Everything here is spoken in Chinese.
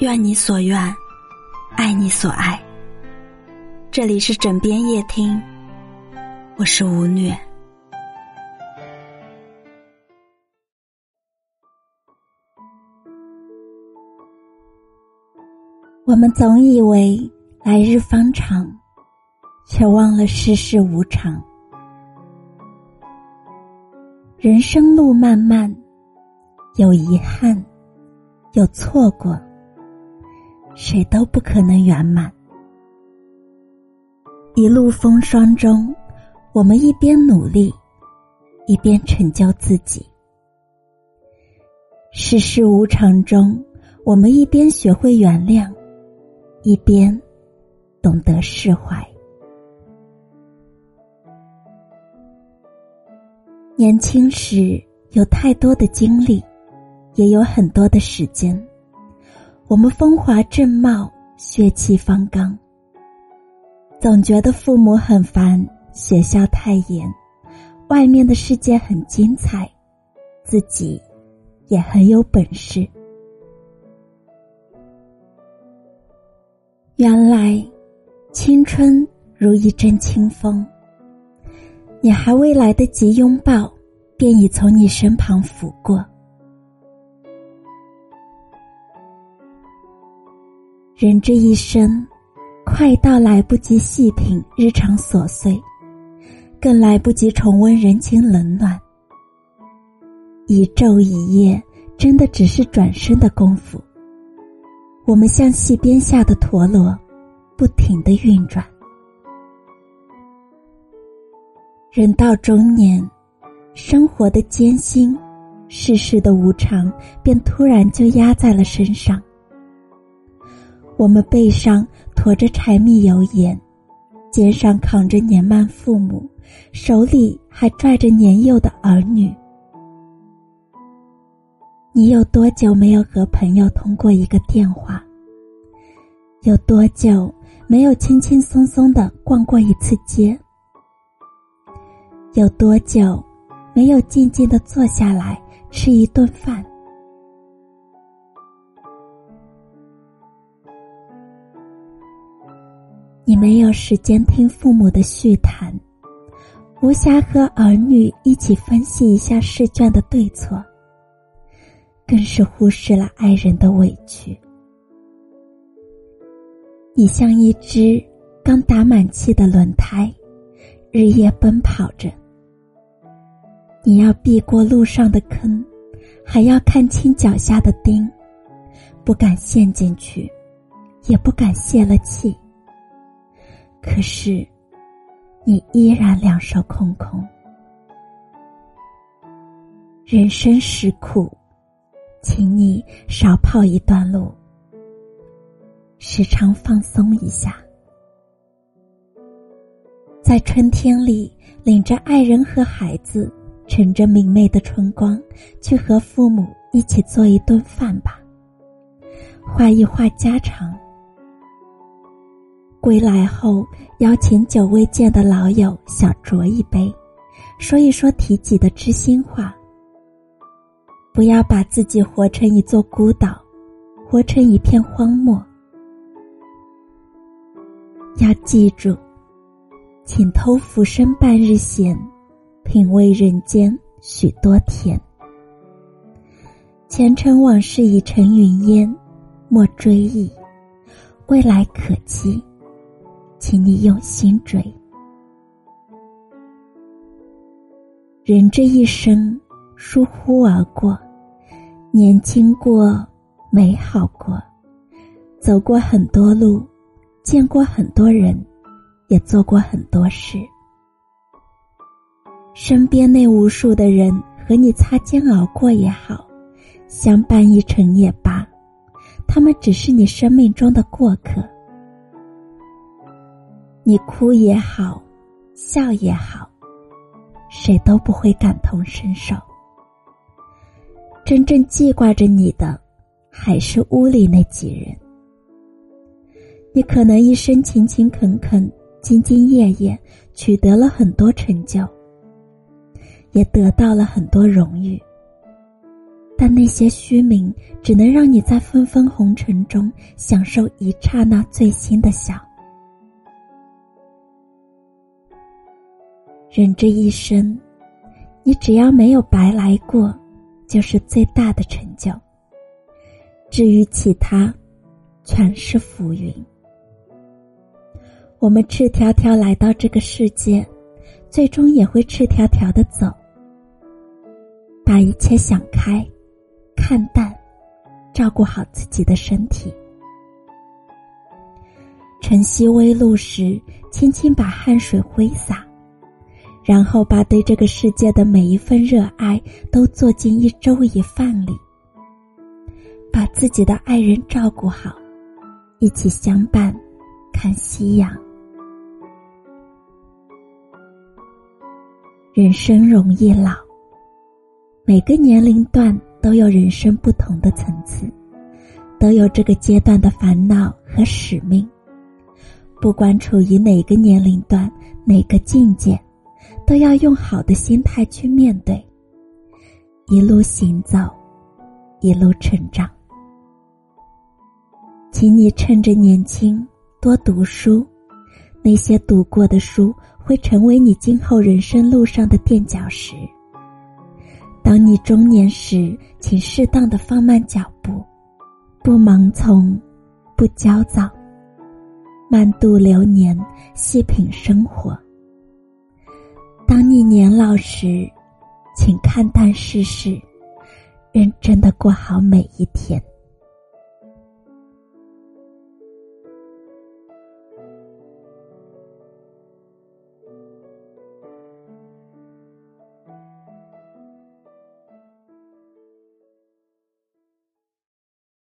愿你所愿，爱你所爱。这里是枕边夜听，我是吴虐。我们总以为来日方长，却忘了世事无常。人生路漫漫，有遗憾，有错过，谁都不可能圆满。一路风霜中，我们一边努力，一边成就自己；世事无常中，我们一边学会原谅，一边懂得释怀。年轻时有太多的经历，也有很多的时间。我们风华正茂，血气方刚，总觉得父母很烦，学校太严，外面的世界很精彩，自己也很有本事。原来，青春如一阵清风。你还未来得及拥抱，便已从你身旁拂过。人这一生，快到来不及细品日常琐碎，更来不及重温人情冷暖。一昼一夜，真的只是转身的功夫。我们像戏边下的陀螺，不停的运转。人到中年，生活的艰辛，世事的无常，便突然就压在了身上。我们背上驮着柴米油盐，肩上扛着年迈父母，手里还拽着年幼的儿女。你有多久没有和朋友通过一个电话？有多久没有轻轻松松的逛过一次街？有多久没有静静的坐下来吃一顿饭？没有时间听父母的叙谈，无暇和儿女一起分析一下试卷的对错，更是忽视了爱人的委屈。你像一只刚打满气的轮胎，日夜奔跑着。你要避过路上的坑，还要看清脚下的钉，不敢陷进去，也不敢泄了气。可是，你依然两手空空。人生实苦，请你少跑一段路，时常放松一下，在春天里领着爱人和孩子。乘着明媚的春光，去和父母一起做一顿饭吧，话一话家常。归来后，邀请久未见的老友小酌一杯，说一说提己的知心话。不要把自己活成一座孤岛，活成一片荒漠。要记住，请偷浮生半日闲。品味人间许多甜，前尘往事已成云烟，莫追忆；未来可期，请你用心追。人这一生疏忽而过，年轻过，美好过，走过很多路，见过很多人，也做过很多事。身边那无数的人和你擦肩而过也好，相伴一程也罢，他们只是你生命中的过客。你哭也好，笑也好，谁都不会感同身受。真正记挂着你的，还是屋里那几人。你可能一生勤勤恳恳、兢兢业业，取得了很多成就。也得到了很多荣誉，但那些虚名只能让你在纷纷红尘中享受一刹那最新的笑。人这一生，你只要没有白来过，就是最大的成就。至于其他，全是浮云。我们赤条条来到这个世界，最终也会赤条条的走。把一切想开，看淡，照顾好自己的身体。晨曦微露时，轻轻把汗水挥洒，然后把对这个世界的每一份热爱都做进一粥一饭里。把自己的爱人照顾好，一起相伴看夕阳。人生容易老，每个年龄段都有人生不同的层次，都有这个阶段的烦恼和使命。不管处于哪个年龄段、哪个境界，都要用好的心态去面对，一路行走，一路成长。请你趁着年轻多读书，那些读过的书。会成为你今后人生路上的垫脚石。当你中年时，请适当的放慢脚步，不盲从，不焦躁，慢度流年，细品生活。一年老时，请看淡世事，认真的过好每一天。